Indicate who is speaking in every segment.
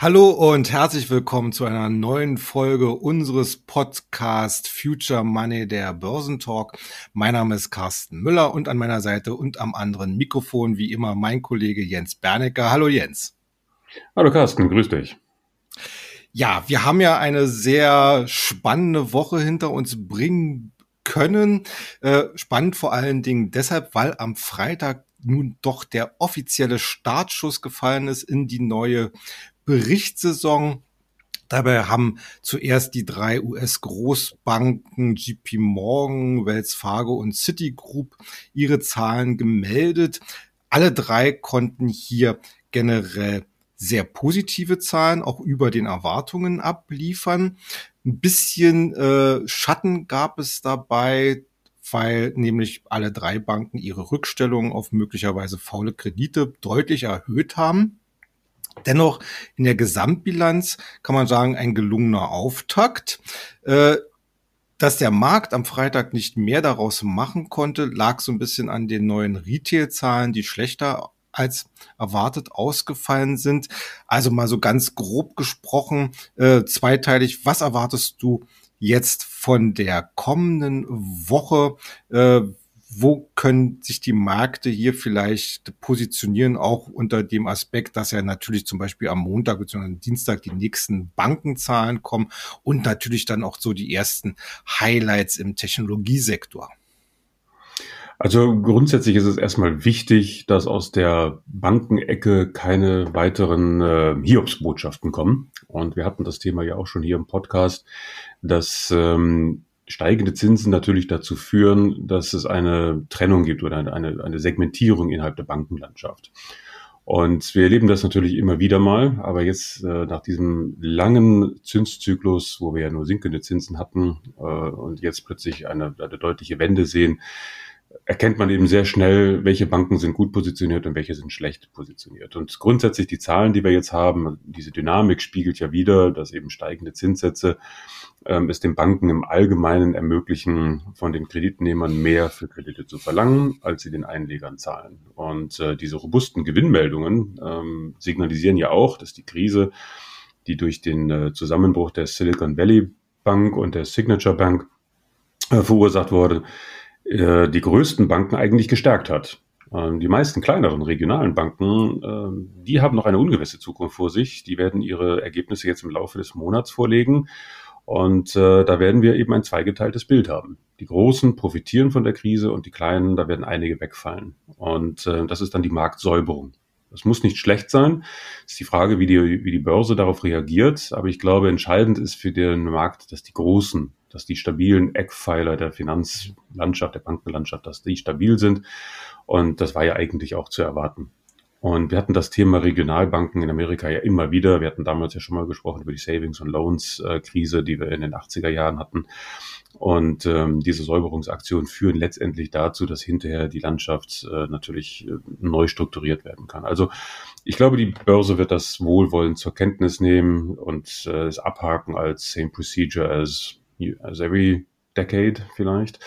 Speaker 1: Hallo und herzlich willkommen zu einer neuen Folge unseres Podcast Future Money, der Börsentalk. Mein Name ist Carsten Müller und an meiner Seite und am anderen Mikrofon wie immer mein Kollege Jens Bernecker. Hallo Jens.
Speaker 2: Hallo Carsten, grüß dich.
Speaker 1: Ja, wir haben ja eine sehr spannende Woche hinter uns bringen können. Äh, spannend vor allen Dingen deshalb, weil am Freitag nun doch der offizielle Startschuss gefallen ist in die neue Berichtssaison. Dabei haben zuerst die drei US-Großbanken JP Morgan, Wells Fargo und Citigroup ihre Zahlen gemeldet. Alle drei konnten hier generell sehr positive Zahlen auch über den Erwartungen abliefern. Ein bisschen äh, Schatten gab es dabei, weil nämlich alle drei Banken ihre Rückstellungen auf möglicherweise faule Kredite deutlich erhöht haben. Dennoch in der Gesamtbilanz kann man sagen, ein gelungener Auftakt. Äh, dass der Markt am Freitag nicht mehr daraus machen konnte, lag so ein bisschen an den neuen Retail-Zahlen, die schlechter als erwartet ausgefallen sind. Also mal so ganz grob gesprochen, äh, zweiteilig, was erwartest du jetzt von der kommenden Woche? Äh, wo können sich die Märkte hier vielleicht positionieren, auch unter dem Aspekt, dass ja natürlich zum Beispiel am Montag bzw. Dienstag die nächsten Bankenzahlen kommen und natürlich dann auch so die ersten Highlights im Technologiesektor.
Speaker 2: Also grundsätzlich ist es erstmal wichtig, dass aus der Bankenecke keine weiteren äh, Hiobsbotschaften kommen. Und wir hatten das Thema ja auch schon hier im Podcast, dass ähm, steigende Zinsen natürlich dazu führen, dass es eine Trennung gibt oder eine, eine Segmentierung innerhalb der Bankenlandschaft. Und wir erleben das natürlich immer wieder mal, aber jetzt äh, nach diesem langen Zinszyklus, wo wir ja nur sinkende Zinsen hatten äh, und jetzt plötzlich eine, eine deutliche Wende sehen, erkennt man eben sehr schnell, welche Banken sind gut positioniert und welche sind schlecht positioniert. Und grundsätzlich die Zahlen, die wir jetzt haben, diese Dynamik spiegelt ja wieder, dass eben steigende Zinssätze ähm, es den Banken im Allgemeinen ermöglichen, von den Kreditnehmern mehr für Kredite zu verlangen, als sie den Einlegern zahlen. Und äh, diese robusten Gewinnmeldungen ähm, signalisieren ja auch, dass die Krise, die durch den äh, Zusammenbruch der Silicon Valley Bank und der Signature Bank äh, verursacht wurde, äh, die größten Banken eigentlich gestärkt hat. Ähm, die meisten kleineren regionalen Banken, ähm, die haben noch eine ungewisse Zukunft vor sich. Die werden ihre Ergebnisse jetzt im Laufe des Monats vorlegen. Und äh, da werden wir eben ein zweigeteiltes Bild haben. Die Großen profitieren von der Krise und die Kleinen, da werden einige wegfallen. Und äh, das ist dann die Marktsäuberung. Das muss nicht schlecht sein. Das ist die Frage, wie die, wie die Börse darauf reagiert. Aber ich glaube, entscheidend ist für den Markt, dass die Großen dass die stabilen Eckpfeiler der Finanzlandschaft, der Bankenlandschaft, dass die stabil sind. Und das war ja eigentlich auch zu erwarten. Und wir hatten das Thema Regionalbanken in Amerika ja immer wieder. Wir hatten damals ja schon mal gesprochen über die Savings und Loans äh, Krise, die wir in den 80er Jahren hatten. Und ähm, diese Säuberungsaktionen führen letztendlich dazu, dass hinterher die Landschaft äh, natürlich äh, neu strukturiert werden kann. Also ich glaube, die Börse wird das wohlwollend zur Kenntnis nehmen und äh, es abhaken als same procedure as as every decade vielleicht.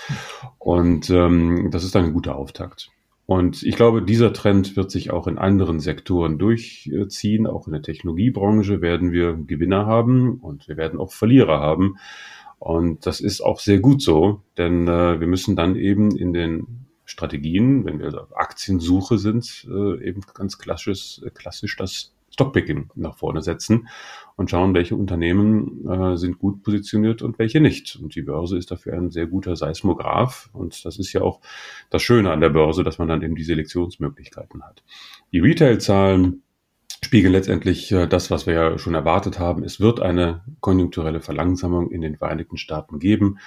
Speaker 2: Und ähm, das ist dann ein guter Auftakt. Und ich glaube, dieser Trend wird sich auch in anderen Sektoren durchziehen. Auch in der Technologiebranche werden wir Gewinner haben und wir werden auch Verlierer haben. Und das ist auch sehr gut so, denn äh, wir müssen dann eben in den Strategien, wenn wir auf Aktiensuche sind, äh, eben ganz klassisch, klassisch das Stockpicking nach vorne setzen und schauen, welche Unternehmen äh, sind gut positioniert und welche nicht. Und die Börse ist dafür ein sehr guter Seismograph. Und das ist ja auch das Schöne an der Börse, dass man dann eben die Selektionsmöglichkeiten hat. Die Retail-Zahlen spiegeln letztendlich äh, das, was wir ja schon erwartet haben. Es wird eine konjunkturelle Verlangsamung in den Vereinigten Staaten geben.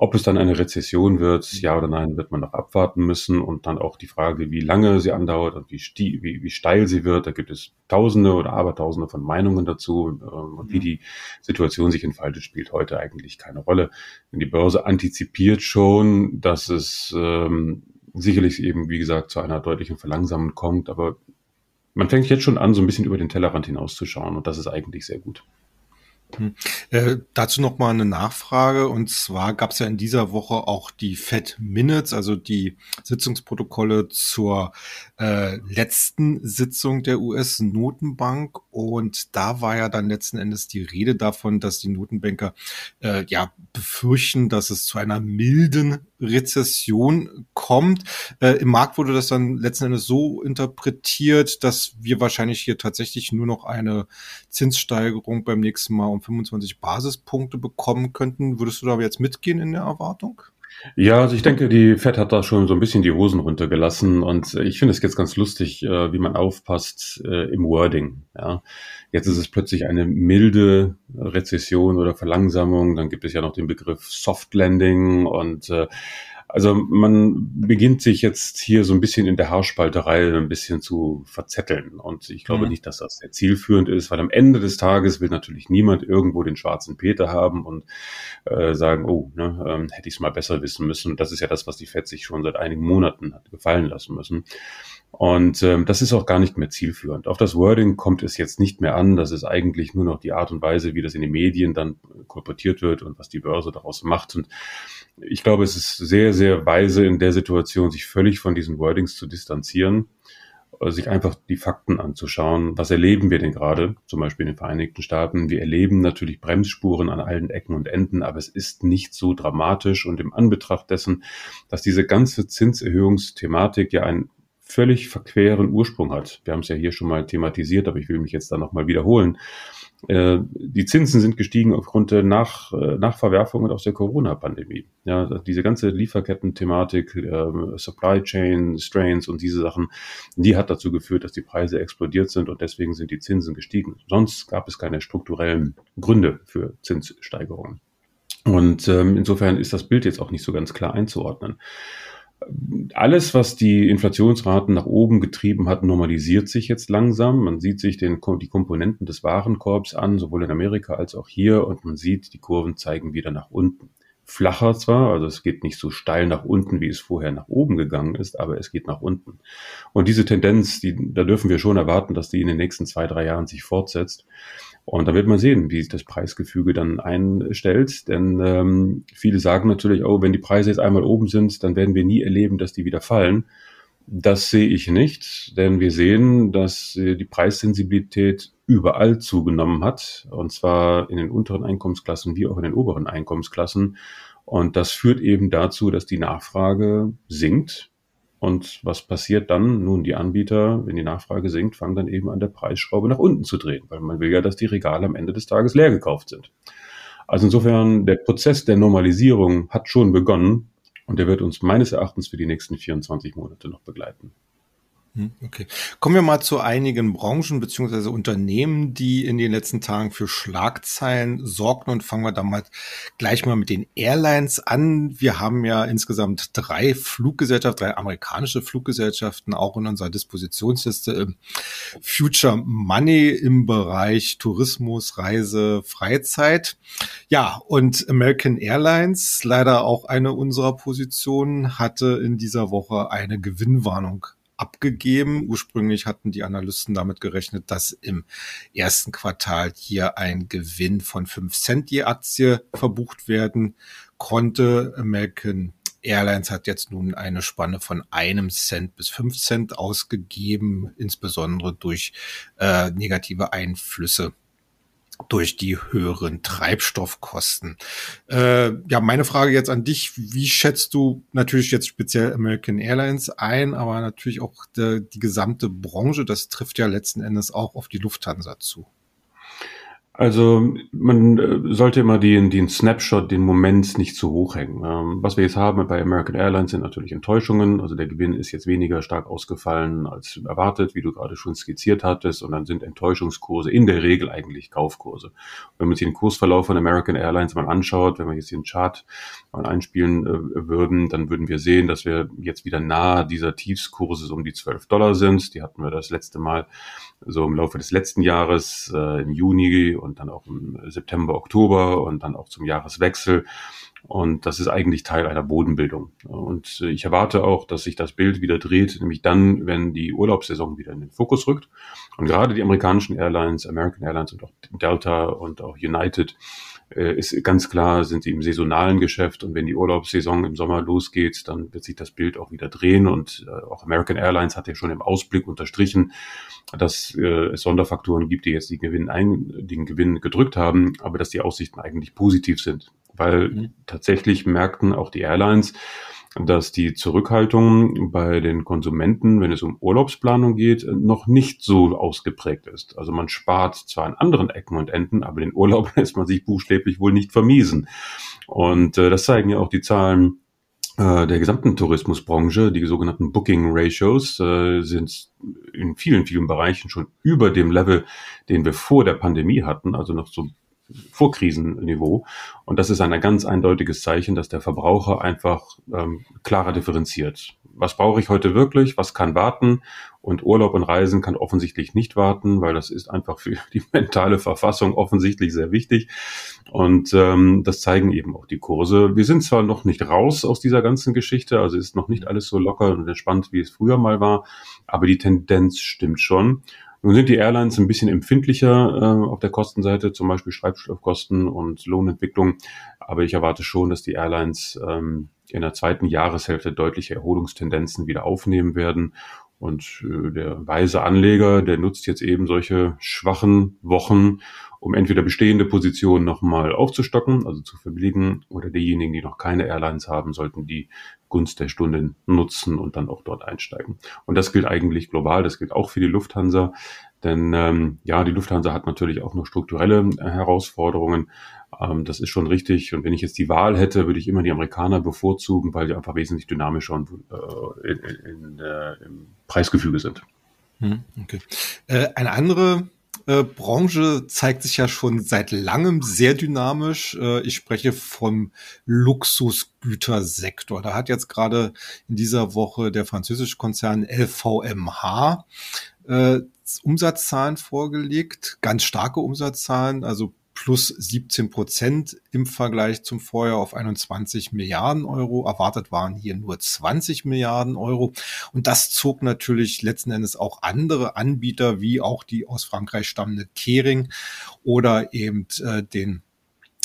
Speaker 2: Ob es dann eine Rezession wird, ja oder nein, wird man noch abwarten müssen. Und dann auch die Frage, wie lange sie andauert und wie, wie, wie steil sie wird. Da gibt es Tausende oder Abertausende von Meinungen dazu. Und wie die Situation sich entfaltet, spielt heute eigentlich keine Rolle. Denn die Börse antizipiert schon, dass es ähm, sicherlich eben, wie gesagt, zu einer deutlichen Verlangsamung kommt. Aber man fängt jetzt schon an, so ein bisschen über den Tellerrand hinauszuschauen. Und das ist eigentlich sehr gut.
Speaker 1: Hm. Äh, dazu noch mal eine Nachfrage und zwar gab es ja in dieser Woche auch die Fed Minutes, also die Sitzungsprotokolle zur äh, letzten Sitzung der US-Notenbank und da war ja dann letzten Endes die Rede davon, dass die Notenbanker äh, ja befürchten, dass es zu einer milden Rezession kommt. Äh, Im Markt wurde das dann letzten Endes so interpretiert, dass wir wahrscheinlich hier tatsächlich nur noch eine Zinssteigerung beim nächsten Mal um 25 Basispunkte bekommen könnten. Würdest du da jetzt mitgehen in der Erwartung?
Speaker 2: Ja, also ich denke, die Fed hat da schon so ein bisschen die Hosen runtergelassen und ich finde es jetzt ganz lustig, äh, wie man aufpasst äh, im Wording. Ja. Jetzt ist es plötzlich eine milde Rezession oder Verlangsamung, dann gibt es ja noch den Begriff Soft Landing und äh, also man beginnt sich jetzt hier so ein bisschen in der Haarspalterei ein bisschen zu verzetteln. Und ich glaube mhm. nicht, dass das sehr zielführend ist, weil am Ende des Tages will natürlich niemand irgendwo den schwarzen Peter haben und äh, sagen, oh, ne, ähm, hätte ich es mal besser wissen müssen. Das ist ja das, was die FED sich schon seit einigen Monaten hat gefallen lassen müssen. Und ähm, das ist auch gar nicht mehr zielführend. Auf das Wording kommt es jetzt nicht mehr an. Das ist eigentlich nur noch die Art und Weise, wie das in den Medien dann kolportiert wird und was die Börse daraus macht. Und ich glaube, es ist sehr, sehr weise in der Situation, sich völlig von diesen Wordings zu distanzieren, äh, sich einfach die Fakten anzuschauen. Was erleben wir denn gerade, zum Beispiel in den Vereinigten Staaten? Wir erleben natürlich Bremsspuren an allen Ecken und Enden, aber es ist nicht so dramatisch. Und im Anbetracht dessen, dass diese ganze Zinserhöhungsthematik ja ein völlig verqueren Ursprung hat. Wir haben es ja hier schon mal thematisiert, aber ich will mich jetzt da nochmal wiederholen. Äh, die Zinsen sind gestiegen aufgrund der Nach, äh, Nachverwerfungen aus der Corona-Pandemie. Ja, diese ganze Lieferketten-Thematik, äh, Supply Chain Strains und diese Sachen, die hat dazu geführt, dass die Preise explodiert sind und deswegen sind die Zinsen gestiegen. Sonst gab es keine strukturellen Gründe für Zinssteigerungen. Und ähm, insofern ist das Bild jetzt auch nicht so ganz klar einzuordnen alles, was die Inflationsraten nach oben getrieben hat, normalisiert sich jetzt langsam. Man sieht sich den, die Komponenten des Warenkorbs an, sowohl in Amerika als auch hier, und man sieht, die Kurven zeigen wieder nach unten. Flacher zwar, also es geht nicht so steil nach unten, wie es vorher nach oben gegangen ist, aber es geht nach unten. Und diese Tendenz, die, da dürfen wir schon erwarten, dass die in den nächsten zwei, drei Jahren sich fortsetzt. Und da wird man sehen, wie sich das Preisgefüge dann einstellt. Denn ähm, viele sagen natürlich, oh, wenn die Preise jetzt einmal oben sind, dann werden wir nie erleben, dass die wieder fallen. Das sehe ich nicht, denn wir sehen, dass die Preissensibilität überall zugenommen hat, und zwar in den unteren Einkommensklassen wie auch in den oberen Einkommensklassen. Und das führt eben dazu, dass die Nachfrage sinkt und was passiert dann? Nun, die Anbieter, wenn die Nachfrage sinkt, fangen dann eben an der Preisschraube nach unten zu drehen, weil man will ja, dass die Regale am Ende des Tages leer gekauft sind. Also insofern, der Prozess der Normalisierung hat schon begonnen und der wird uns meines Erachtens für die nächsten 24 Monate noch begleiten.
Speaker 1: Hm, okay. Kommen wir mal zu einigen Branchen beziehungsweise Unternehmen, die in den letzten Tagen für Schlagzeilen sorgten und fangen wir da mal gleich mal mit den Airlines an. Wir haben ja insgesamt drei Fluggesellschaften, drei amerikanische Fluggesellschaften auch in unserer Dispositionsliste. Future Money im Bereich Tourismus, Reise, Freizeit. Ja, und American Airlines, leider auch eine unserer Positionen, hatte in dieser Woche eine Gewinnwarnung abgegeben. Ursprünglich hatten die Analysten damit gerechnet, dass im ersten Quartal hier ein Gewinn von fünf Cent je Aktie verbucht werden konnte. American Airlines hat jetzt nun eine Spanne von einem Cent bis fünf Cent ausgegeben, insbesondere durch äh, negative Einflüsse durch die höheren Treibstoffkosten. Äh, ja, meine Frage jetzt an dich, wie schätzt du natürlich jetzt speziell American Airlines ein, aber natürlich auch de, die gesamte Branche, das trifft ja letzten Endes auch auf die Lufthansa zu.
Speaker 2: Also man äh, sollte immer den, den Snapshot, den Moment nicht zu hoch hängen. Ähm, was wir jetzt haben bei American Airlines sind natürlich Enttäuschungen. Also der Gewinn ist jetzt weniger stark ausgefallen als erwartet, wie du gerade schon skizziert hattest. Und dann sind Enttäuschungskurse in der Regel eigentlich Kaufkurse. Wenn man sich den Kursverlauf von American Airlines mal anschaut, wenn wir jetzt den Chart mal einspielen äh, würden, dann würden wir sehen, dass wir jetzt wieder nahe dieser Tiefskurse um die 12 Dollar sind. Die hatten wir das letzte Mal so im Laufe des letzten Jahres, äh, im Juni und dann auch im September, Oktober und dann auch zum Jahreswechsel. Und das ist eigentlich Teil einer Bodenbildung. Und ich erwarte auch, dass sich das Bild wieder dreht, nämlich dann, wenn die Urlaubssaison wieder in den Fokus rückt. Und gerade die amerikanischen Airlines, American Airlines und auch Delta und auch United, äh, ist ganz klar, sind sie im saisonalen Geschäft und wenn die Urlaubssaison im Sommer losgeht, dann wird sich das Bild auch wieder drehen und äh, auch American Airlines hat ja schon im Ausblick unterstrichen, dass äh, es Sonderfaktoren gibt, die jetzt den Gewinn, ein, den Gewinn gedrückt haben, aber dass die Aussichten eigentlich positiv sind, weil tatsächlich merkten auch die Airlines, dass die Zurückhaltung bei den Konsumenten, wenn es um Urlaubsplanung geht, noch nicht so ausgeprägt ist. Also man spart zwar an anderen Ecken und Enden, aber den Urlaub lässt man sich buchstäblich wohl nicht vermiesen. Und äh, das zeigen ja auch die Zahlen äh, der gesamten Tourismusbranche, die sogenannten Booking Ratios, äh, sind in vielen, vielen Bereichen schon über dem Level, den wir vor der Pandemie hatten, also noch so Vorkrisenniveau. Und das ist ein ganz eindeutiges Zeichen, dass der Verbraucher einfach ähm, klarer differenziert. Was brauche ich heute wirklich? Was kann warten? Und Urlaub und Reisen kann offensichtlich nicht warten, weil das ist einfach für die mentale Verfassung offensichtlich sehr wichtig. Und ähm, das zeigen eben auch die Kurse. Wir sind zwar noch nicht raus aus dieser ganzen Geschichte, also ist noch nicht alles so locker und entspannt, wie es früher mal war, aber die Tendenz stimmt schon. Nun sind die Airlines ein bisschen empfindlicher äh, auf der Kostenseite, zum Beispiel Treibstoffkosten und Lohnentwicklung. Aber ich erwarte schon, dass die Airlines ähm, in der zweiten Jahreshälfte deutliche Erholungstendenzen wieder aufnehmen werden. Und äh, der weise Anleger, der nutzt jetzt eben solche schwachen Wochen, um entweder bestehende Positionen nochmal aufzustocken, also zu verbilligen, oder diejenigen, die noch keine Airlines haben, sollten die Gunst der Stunde nutzen und dann auch dort einsteigen. Und das gilt eigentlich global, das gilt auch für die Lufthansa. Denn ähm, ja, die Lufthansa hat natürlich auch noch strukturelle äh, Herausforderungen. Ähm, das ist schon richtig. Und wenn ich jetzt die Wahl hätte, würde ich immer die Amerikaner bevorzugen, weil die einfach wesentlich dynamischer und äh, in, in, äh, im Preisgefüge sind.
Speaker 1: Hm, okay. Äh, eine andere äh, Branche zeigt sich ja schon seit langem sehr dynamisch. Äh, ich spreche vom Luxusgütersektor. Da hat jetzt gerade in dieser Woche der französische Konzern LVMH äh, Umsatzzahlen vorgelegt, ganz starke Umsatzzahlen, also plus 17 Prozent im Vergleich zum Vorjahr auf 21 Milliarden Euro. Erwartet waren hier nur 20 Milliarden Euro. Und das zog natürlich letzten Endes auch andere Anbieter, wie auch die aus Frankreich stammende Kering oder eben äh, den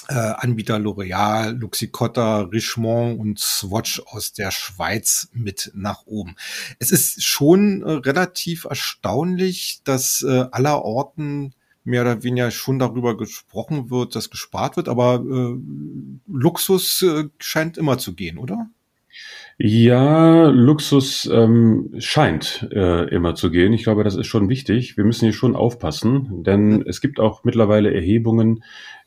Speaker 1: äh, Anbieter L'Oreal, Luxicotta, Richemont und Swatch aus der Schweiz mit nach oben. Es ist schon äh, relativ erstaunlich, dass äh, aller Orten mehr oder weniger schon darüber gesprochen wird, dass gespart wird, aber äh, Luxus äh, scheint immer zu gehen, oder?
Speaker 2: Ja, Luxus ähm, scheint äh, immer zu gehen. Ich glaube, das ist schon wichtig. Wir müssen hier schon aufpassen, denn es gibt auch mittlerweile Erhebungen,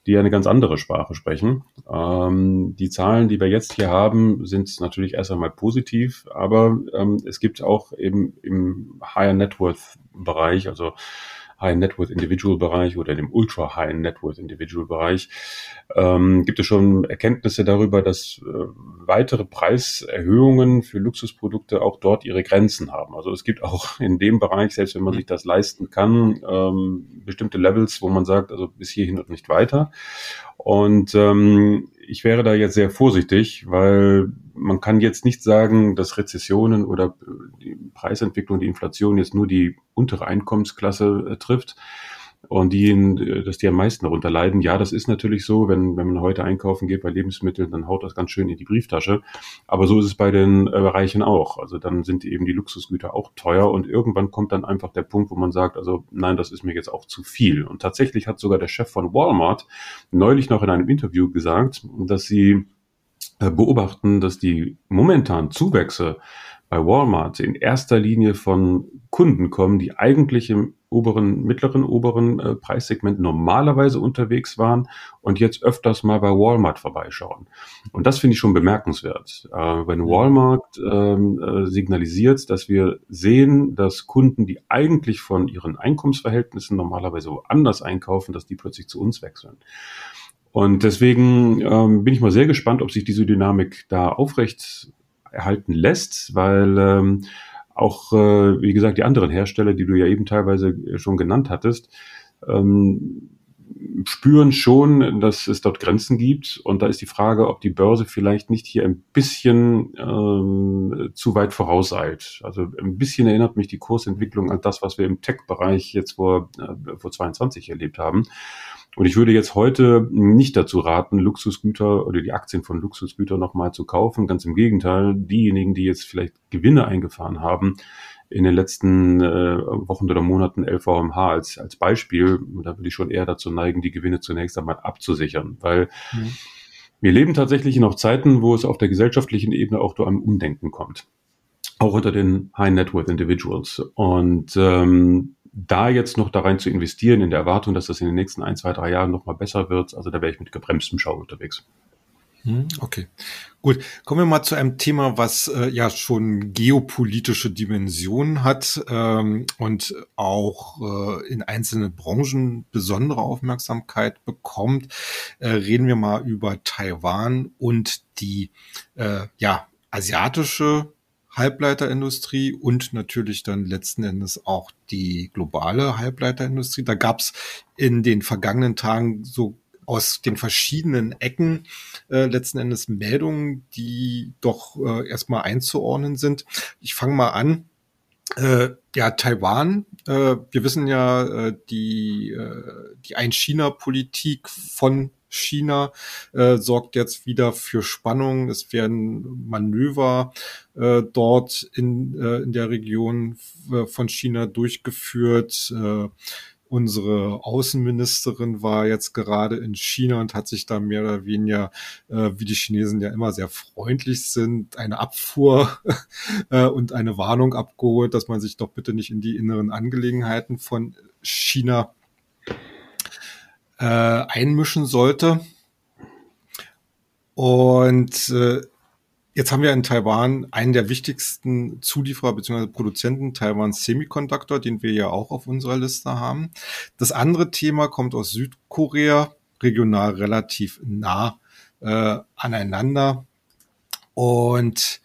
Speaker 2: die eine ganz andere Sprache sprechen. Ähm, die Zahlen, die wir jetzt hier haben, sind natürlich erst einmal positiv, aber ähm, es gibt auch eben im Higher Net Worth Bereich, also High Net Worth Individual Bereich oder dem Ultra High Net Worth Individual Bereich, ähm, gibt es schon Erkenntnisse darüber, dass äh, weitere Preiserhöhungen für Luxusprodukte auch dort ihre Grenzen haben. Also es gibt auch in dem Bereich, selbst wenn man sich das leisten kann, ähm, bestimmte Levels, wo man sagt, also bis hierhin und nicht weiter. Und ähm, ich wäre da jetzt sehr vorsichtig, weil man kann jetzt nicht sagen, dass Rezessionen oder die Preisentwicklung, die Inflation jetzt nur die untere Einkommensklasse äh, trifft und die, äh, dass die am meisten darunter leiden. Ja, das ist natürlich so, wenn, wenn man heute einkaufen geht bei Lebensmitteln, dann haut das ganz schön in die Brieftasche. Aber so ist es bei den äh, Bereichen auch. Also dann sind eben die Luxusgüter auch teuer und irgendwann kommt dann einfach der Punkt, wo man sagt, also nein, das ist mir jetzt auch zu viel. Und tatsächlich hat sogar der Chef von Walmart neulich noch in einem Interview gesagt, dass sie äh, beobachten, dass die momentan Zuwächse bei Walmart in erster Linie von Kunden kommen, die eigentlich im oberen, mittleren, oberen äh, Preissegment normalerweise unterwegs waren und jetzt öfters mal bei Walmart vorbeischauen. Und das finde ich schon bemerkenswert. Äh, wenn mhm. Walmart ähm, äh, signalisiert, dass wir sehen, dass Kunden, die eigentlich von ihren Einkommensverhältnissen normalerweise woanders einkaufen, dass die plötzlich zu uns wechseln. Und deswegen ähm, bin ich mal sehr gespannt, ob sich diese Dynamik da aufrecht erhalten lässt, weil ähm, auch, äh, wie gesagt, die anderen Hersteller, die du ja eben teilweise schon genannt hattest, ähm, spüren schon, dass es dort Grenzen gibt. Und da ist die Frage, ob die Börse vielleicht nicht hier ein bisschen ähm, zu weit vorauseilt. Also ein bisschen erinnert mich die Kursentwicklung an das, was wir im Tech-Bereich jetzt vor, äh, vor 22 erlebt haben. Und ich würde jetzt heute nicht dazu raten, Luxusgüter oder die Aktien von Luxusgütern nochmal zu kaufen. Ganz im Gegenteil, diejenigen, die jetzt vielleicht Gewinne eingefahren haben, in den letzten äh, Wochen oder Monaten LVMH als, als Beispiel, da würde ich schon eher dazu neigen, die Gewinne zunächst einmal abzusichern, weil mhm. wir leben tatsächlich noch Zeiten, wo es auf der gesellschaftlichen Ebene auch zu einem Umdenken kommt. Auch unter den High Net Worth Individuals. Und ähm, da jetzt noch da rein zu investieren, in der Erwartung, dass das in den nächsten ein, zwei, drei Jahren nochmal besser wird, also da wäre ich mit gebremstem Schau unterwegs.
Speaker 1: Hm, okay, gut. Kommen wir mal zu einem Thema, was äh, ja schon geopolitische Dimensionen hat ähm, und auch äh, in einzelnen Branchen besondere Aufmerksamkeit bekommt. Äh, reden wir mal über Taiwan und die äh, ja asiatische Halbleiterindustrie und natürlich dann letzten Endes auch die globale Halbleiterindustrie. Da gab es in den vergangenen Tagen so aus den verschiedenen Ecken äh, letzten Endes Meldungen, die doch äh, erstmal einzuordnen sind. Ich fange mal an. Äh, ja, Taiwan. Äh, wir wissen ja, äh, die, äh, die Ein-China-Politik von China äh, sorgt jetzt wieder für Spannung. Es werden Manöver äh, dort in, äh, in der Region äh, von China durchgeführt. Äh, unsere Außenministerin war jetzt gerade in China und hat sich da mehr oder weniger, äh, wie die Chinesen ja immer sehr freundlich sind, eine Abfuhr äh, und eine Warnung abgeholt, dass man sich doch bitte nicht in die inneren Angelegenheiten von China äh, einmischen sollte. Und äh, Jetzt haben wir in Taiwan einen der wichtigsten Zulieferer bzw. Produzenten, Taiwan Semiconductor, den wir ja auch auf unserer Liste haben. Das andere Thema kommt aus Südkorea, regional relativ nah äh, aneinander. Und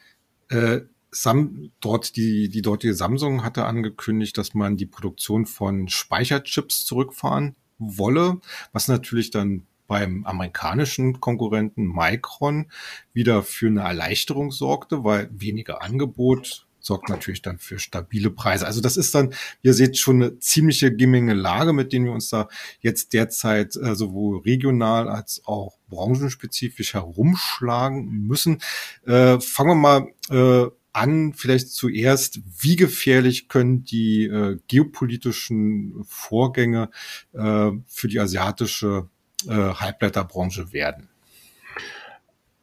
Speaker 1: äh, Sam, dort die, die dortige Samsung hatte angekündigt, dass man die Produktion von Speicherchips zurückfahren wolle, was natürlich dann beim amerikanischen Konkurrenten Micron wieder für eine Erleichterung sorgte, weil weniger Angebot sorgt natürlich dann für stabile Preise. Also das ist dann, ihr seht schon eine ziemliche Gemengelage, mit denen wir uns da jetzt derzeit äh, sowohl regional als auch branchenspezifisch herumschlagen müssen. Äh, fangen wir mal äh, an, vielleicht zuerst, wie gefährlich können die äh, geopolitischen Vorgänge äh, für die asiatische äh, Halbleiterbranche werden?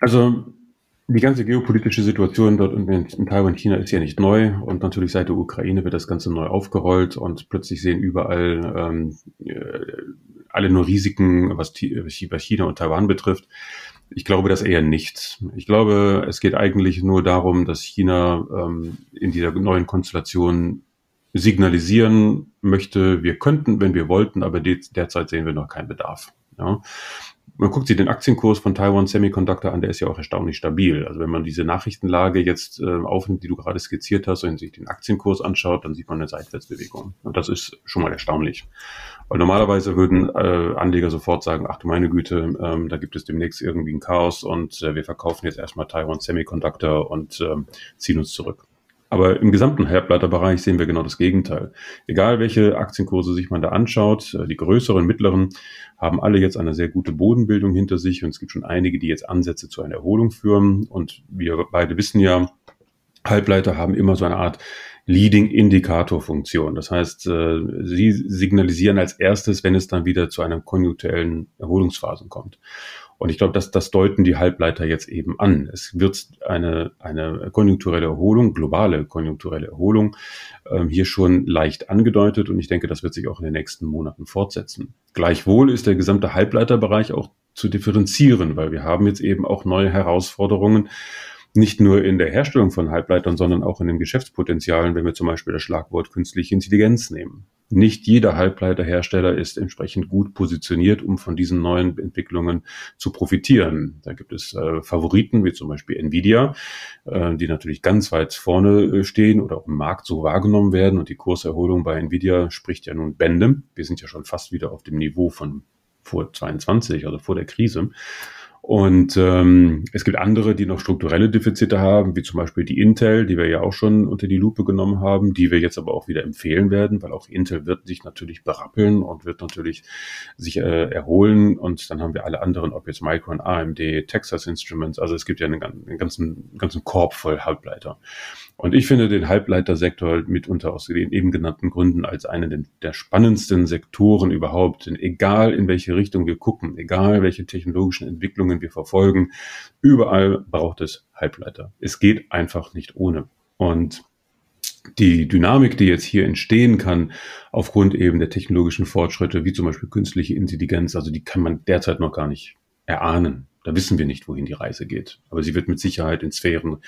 Speaker 2: Also die ganze geopolitische Situation dort in, Taiwan, China ist ja nicht neu und natürlich seit der Ukraine wird das Ganze neu aufgerollt und plötzlich sehen überall ähm, äh, alle nur Risiken, was, was China und Taiwan betrifft. Ich glaube das eher nicht. Ich glaube, es geht eigentlich nur darum, dass China ähm, in dieser neuen Konstellation signalisieren möchte, wir könnten, wenn wir wollten, aber derzeit sehen wir noch keinen Bedarf. Ja. Man guckt sich den Aktienkurs von Taiwan Semiconductor an, der ist ja auch erstaunlich stabil. Also wenn man diese Nachrichtenlage jetzt äh, aufnimmt, die du gerade skizziert hast, und sich den Aktienkurs anschaut, dann sieht man eine Seitwärtsbewegung. Und das ist schon mal erstaunlich. Weil normalerweise würden äh, Anleger sofort sagen, ach du meine Güte, ähm, da gibt es demnächst irgendwie ein Chaos und äh, wir verkaufen jetzt erstmal Taiwan Semiconductor und äh, ziehen uns zurück. Aber im gesamten Halbleiterbereich sehen wir genau das Gegenteil. Egal welche Aktienkurse sich man da anschaut, äh, die größeren, mittleren haben alle jetzt eine sehr gute Bodenbildung hinter sich und es gibt schon einige, die jetzt Ansätze zu einer Erholung führen. Und wir beide wissen ja, Halbleiter haben immer so eine Art Leading-Indikator-Funktion. Das heißt, äh, sie signalisieren als erstes, wenn es dann wieder zu einer konjunkturellen Erholungsphase kommt. Und ich glaube, dass das deuten die Halbleiter jetzt eben an. Es wird eine, eine konjunkturelle Erholung, globale konjunkturelle Erholung, ähm, hier schon leicht angedeutet. Und ich denke, das wird sich auch in den nächsten Monaten fortsetzen. Gleichwohl ist der gesamte Halbleiterbereich auch zu differenzieren, weil wir haben jetzt eben auch neue Herausforderungen, nicht nur in der Herstellung von Halbleitern, sondern auch in den Geschäftspotenzialen, wenn wir zum Beispiel das Schlagwort künstliche Intelligenz nehmen. Nicht jeder Halbleiterhersteller ist entsprechend gut positioniert, um von diesen neuen Entwicklungen zu profitieren. Da gibt es äh, Favoriten, wie zum Beispiel Nvidia, äh, die natürlich ganz weit vorne äh, stehen oder auch im Markt so wahrgenommen werden. Und die Kurserholung bei Nvidia spricht ja nun Bände. Wir sind ja schon fast wieder auf dem Niveau von vor 22, also vor der Krise. Und ähm, es gibt andere, die noch strukturelle Defizite haben, wie zum Beispiel die Intel, die wir ja auch schon unter die Lupe genommen haben, die wir jetzt aber auch wieder empfehlen werden, weil auch Intel wird sich natürlich berappeln und wird natürlich sich äh, erholen. Und dann haben wir alle anderen, ob jetzt Micron, AMD, Texas Instruments, also es gibt ja einen, einen ganzen, ganzen Korb voll Halbleiter. Und ich finde den Halbleitersektor mitunter aus den eben genannten Gründen als einen der spannendsten Sektoren überhaupt. Denn egal in welche Richtung wir gucken, egal welche technologischen Entwicklungen wir verfolgen, überall braucht es Halbleiter. Es geht einfach nicht ohne. Und die Dynamik, die jetzt hier entstehen kann, aufgrund eben der technologischen Fortschritte, wie zum Beispiel künstliche Intelligenz, also die kann man derzeit noch gar nicht erahnen. Da wissen wir nicht, wohin die Reise geht. Aber sie wird mit Sicherheit in Sphären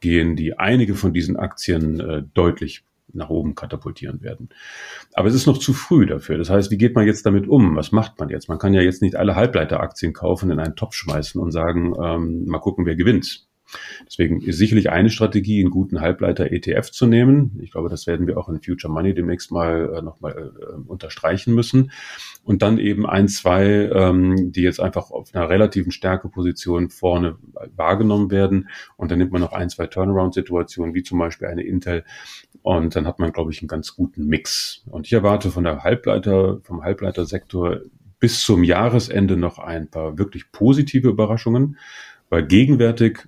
Speaker 2: gehen, die einige von diesen Aktien äh, deutlich nach oben katapultieren werden. Aber es ist noch zu früh dafür. Das heißt, wie geht man jetzt damit um? Was macht man jetzt? Man kann ja jetzt nicht alle Halbleiteraktien kaufen, in einen Topf schmeißen und sagen, ähm, mal gucken, wer gewinnt. Deswegen ist sicherlich eine Strategie, einen guten Halbleiter-ETF zu nehmen. Ich glaube, das werden wir auch in Future Money demnächst mal äh, nochmal äh, unterstreichen müssen. Und dann eben ein, zwei, ähm, die jetzt einfach auf einer relativen Stärkeposition vorne wahrgenommen werden. Und dann nimmt man noch ein, zwei Turnaround-Situationen, wie zum Beispiel eine Intel. Und dann hat man, glaube ich, einen ganz guten Mix. Und ich erwarte von der Halbleiter, vom Halbleitersektor bis zum Jahresende noch ein paar wirklich positive Überraschungen, weil gegenwärtig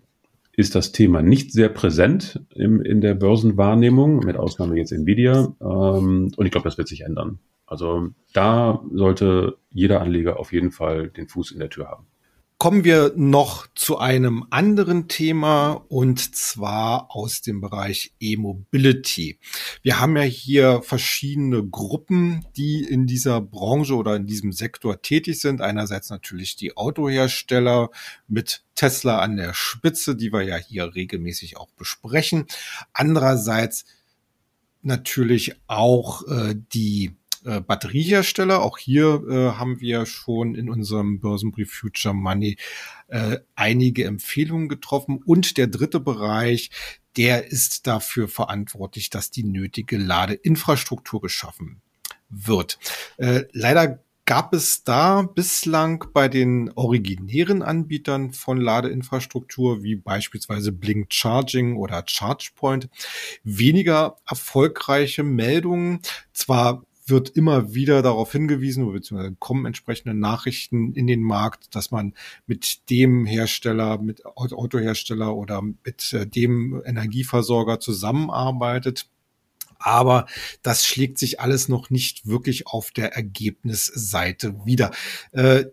Speaker 2: ist das Thema nicht sehr präsent im, in der Börsenwahrnehmung, mit Ausnahme jetzt Nvidia. Ähm, und ich glaube, das wird sich ändern. Also da sollte jeder Anleger auf jeden Fall den Fuß in der Tür haben.
Speaker 1: Kommen wir noch zu einem anderen Thema und zwar aus dem Bereich E-Mobility. Wir haben ja hier verschiedene Gruppen, die in dieser Branche oder in diesem Sektor tätig sind. Einerseits natürlich die Autohersteller mit Tesla an der Spitze, die wir ja hier regelmäßig auch besprechen. Andererseits natürlich auch äh, die äh, Batteriehersteller. Auch hier äh, haben wir schon in unserem Börsenbrief Future Money äh, einige Empfehlungen getroffen. Und der dritte Bereich, der ist dafür verantwortlich, dass die nötige Ladeinfrastruktur geschaffen wird. Äh, leider gab es da bislang bei den originären Anbietern von Ladeinfrastruktur, wie beispielsweise Blink Charging oder ChargePoint, weniger erfolgreiche Meldungen. Zwar wird immer wieder darauf hingewiesen, beziehungsweise kommen entsprechende Nachrichten in den Markt, dass man mit dem Hersteller, mit Autohersteller oder mit äh, dem Energieversorger zusammenarbeitet. Aber das schlägt sich alles noch nicht wirklich auf der Ergebnisseite wieder. Äh,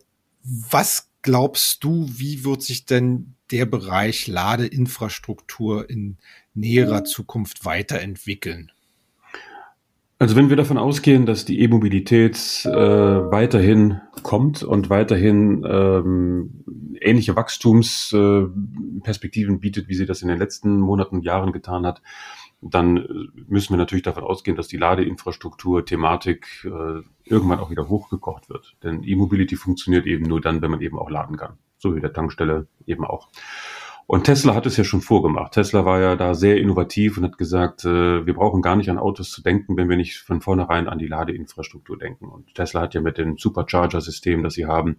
Speaker 1: was glaubst du, wie wird sich denn der Bereich Ladeinfrastruktur in näherer Zukunft weiterentwickeln?
Speaker 2: Also wenn wir davon ausgehen, dass die E-Mobilität äh, weiterhin kommt und weiterhin ähm, ähnliche Wachstumsperspektiven äh, bietet, wie sie das in den letzten Monaten und Jahren getan hat, dann müssen wir natürlich davon ausgehen, dass die Ladeinfrastruktur-Thematik äh, irgendwann auch wieder hochgekocht wird. Denn E-Mobility funktioniert eben nur dann, wenn man eben auch laden kann. So wie der Tankstelle eben auch. Und Tesla hat es ja schon vorgemacht. Tesla war ja da sehr innovativ und hat gesagt, äh, wir brauchen gar nicht an Autos zu denken, wenn wir nicht von vornherein an die Ladeinfrastruktur denken. Und Tesla hat ja mit dem Supercharger-System, das sie haben,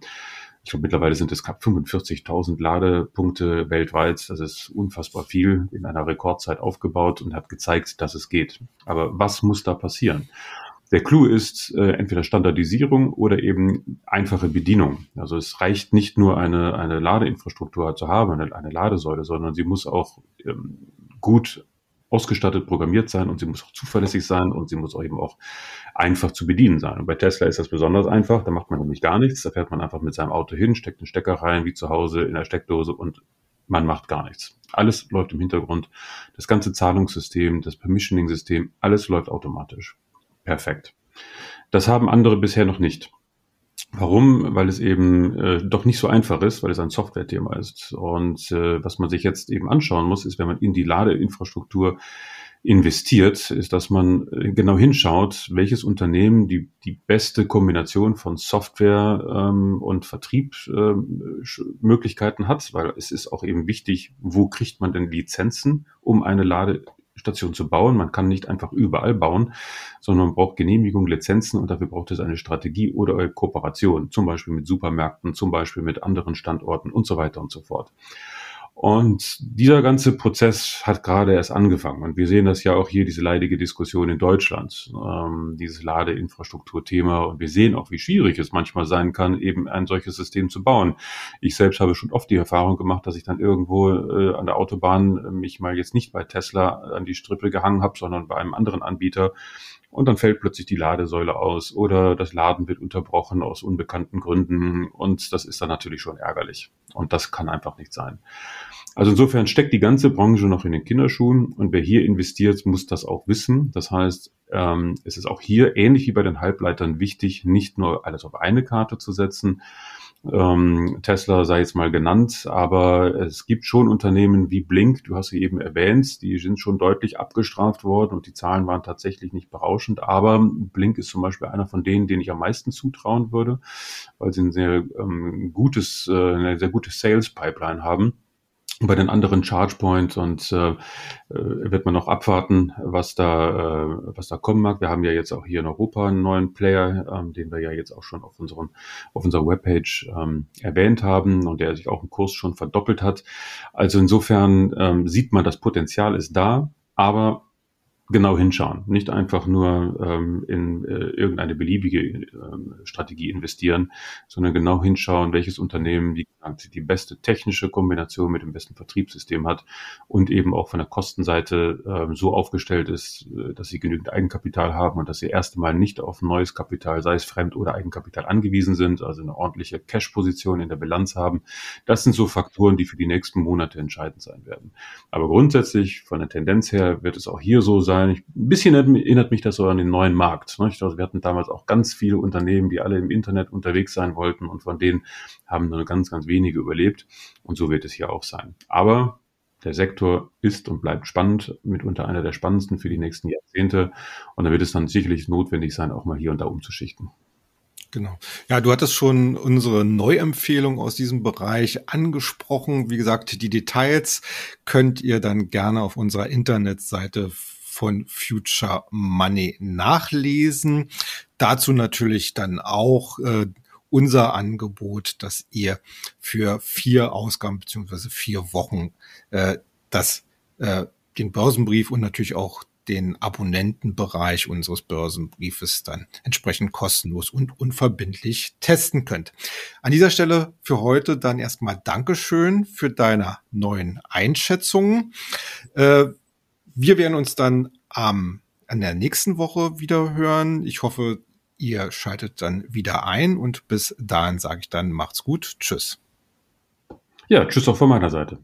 Speaker 2: ich glaube, mittlerweile sind es knapp 45.000 Ladepunkte weltweit. Das ist unfassbar viel in einer Rekordzeit aufgebaut und hat gezeigt, dass es geht. Aber was muss da passieren? Der Clou ist äh, entweder Standardisierung oder eben einfache Bedienung. Also es reicht nicht nur eine, eine Ladeinfrastruktur zu haben, eine, eine Ladesäule, sondern sie muss auch ähm, gut ausgestattet, programmiert sein und sie muss auch zuverlässig sein und sie muss auch eben auch einfach zu bedienen sein. Und bei Tesla ist das besonders einfach. Da macht man nämlich gar nichts. Da fährt man einfach mit seinem Auto hin, steckt einen Stecker rein, wie zu Hause in der Steckdose und man macht gar nichts. Alles läuft im Hintergrund. Das ganze Zahlungssystem, das Permissioning-System, alles läuft automatisch perfekt. Das haben andere bisher noch nicht. Warum? Weil es eben äh, doch nicht so einfach ist, weil es ein Software-Thema ist. Und äh, was man sich jetzt eben anschauen muss, ist, wenn man in die Ladeinfrastruktur investiert, ist, dass man äh, genau hinschaut, welches Unternehmen die, die beste Kombination von Software ähm, und Vertriebsmöglichkeiten ähm, hat, weil es ist auch eben wichtig, wo kriegt man denn Lizenzen, um eine Lade Ladestation zu bauen. Man kann nicht einfach überall bauen, sondern man braucht Genehmigung, Lizenzen und dafür braucht es eine Strategie oder eine Kooperation, zum Beispiel mit Supermärkten, zum Beispiel mit anderen Standorten und so weiter und so fort. Und dieser ganze Prozess hat gerade erst angefangen. Und wir sehen das ja auch hier, diese leidige Diskussion in Deutschland, ähm, dieses Ladeinfrastrukturthema. Und wir sehen auch, wie schwierig es manchmal sein kann, eben ein solches System zu bauen. Ich selbst habe schon oft die Erfahrung gemacht, dass ich dann irgendwo äh, an der Autobahn mich mal jetzt nicht bei Tesla an die Strippe gehangen habe, sondern bei einem anderen Anbieter und dann fällt plötzlich die Ladesäule aus oder das Laden wird unterbrochen aus unbekannten Gründen und das ist dann natürlich schon ärgerlich und das kann einfach nicht sein. Also insofern steckt die ganze Branche noch in den Kinderschuhen und wer hier investiert, muss das auch wissen. Das heißt, ähm, es ist auch hier ähnlich wie bei den Halbleitern wichtig, nicht nur alles auf eine Karte zu setzen, ähm, Tesla sei jetzt mal genannt, aber es gibt schon Unternehmen wie Blink, du hast sie eben erwähnt, die sind schon deutlich abgestraft worden und die Zahlen waren tatsächlich nicht berauschend, aber Blink ist zum Beispiel einer von denen, denen ich am meisten zutrauen würde, weil sie ein sehr ähm, gutes, äh, eine sehr gute Sales Pipeline haben bei den anderen Chargepoints und äh, äh, wird man noch abwarten, was da, äh, was da kommen mag. Wir haben ja jetzt auch hier in Europa einen neuen Player, ähm, den wir ja jetzt auch schon auf unserem, auf unserer Webpage ähm, erwähnt haben und der sich auch im Kurs schon verdoppelt hat. Also insofern ähm, sieht man, das Potenzial ist da, aber genau hinschauen, nicht einfach nur ähm, in äh, irgendeine beliebige ähm, Strategie investieren, sondern genau hinschauen, welches Unternehmen die, die beste technische Kombination mit dem besten Vertriebssystem hat und eben auch von der Kostenseite ähm, so aufgestellt ist, äh, dass sie genügend Eigenkapital haben und dass sie erst einmal nicht auf neues Kapital, sei es Fremd- oder Eigenkapital angewiesen sind, also eine ordentliche Cash-Position in der Bilanz haben. Das sind so Faktoren, die für die nächsten Monate entscheidend sein werden. Aber grundsätzlich von der Tendenz her wird es auch hier so sein, ein bisschen erinnert mich das so an den neuen Markt. Ne? Also wir hatten damals auch ganz viele Unternehmen, die alle im Internet unterwegs sein wollten und von denen haben nur ganz, ganz wenige überlebt. Und so wird es hier auch sein. Aber der Sektor ist und bleibt spannend, mitunter einer der spannendsten für die nächsten Jahrzehnte. Und da wird es dann sicherlich notwendig sein, auch mal hier und da umzuschichten.
Speaker 1: Genau. Ja, du hattest schon unsere Neuempfehlung aus diesem Bereich angesprochen. Wie gesagt, die Details könnt ihr dann gerne auf unserer Internetseite von Future Money nachlesen. Dazu natürlich dann auch äh, unser Angebot, dass ihr für vier Ausgaben beziehungsweise vier Wochen äh, das, äh, den Börsenbrief und natürlich auch den Abonnentenbereich unseres Börsenbriefes dann entsprechend kostenlos und unverbindlich testen könnt. An dieser Stelle für heute dann erstmal Dankeschön für deine neuen Einschätzungen. Äh, wir werden uns dann am, an der nächsten Woche wieder hören. Ich hoffe, ihr schaltet dann wieder ein und bis dahin sage ich dann, macht's gut. Tschüss.
Speaker 2: Ja, tschüss auch von meiner Seite.